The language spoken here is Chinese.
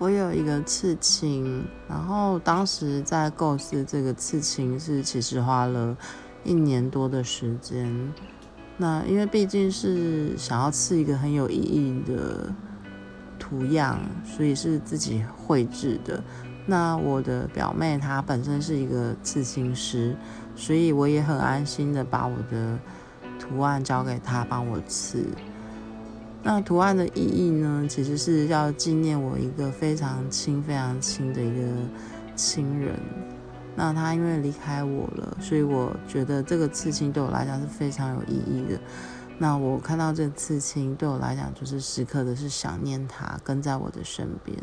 我有一个刺青，然后当时在构思这个刺青是其实花了一年多的时间。那因为毕竟是想要刺一个很有意义的图样，所以是自己绘制的。那我的表妹她本身是一个刺青师，所以我也很安心的把我的图案交给她帮我刺。那图案的意义呢，其实是要纪念我一个非常亲、非常亲的一个亲人。那他因为离开我了，所以我觉得这个刺青对我来讲是非常有意义的。那我看到这个刺青，对我来讲就是时刻的是想念他，跟在我的身边。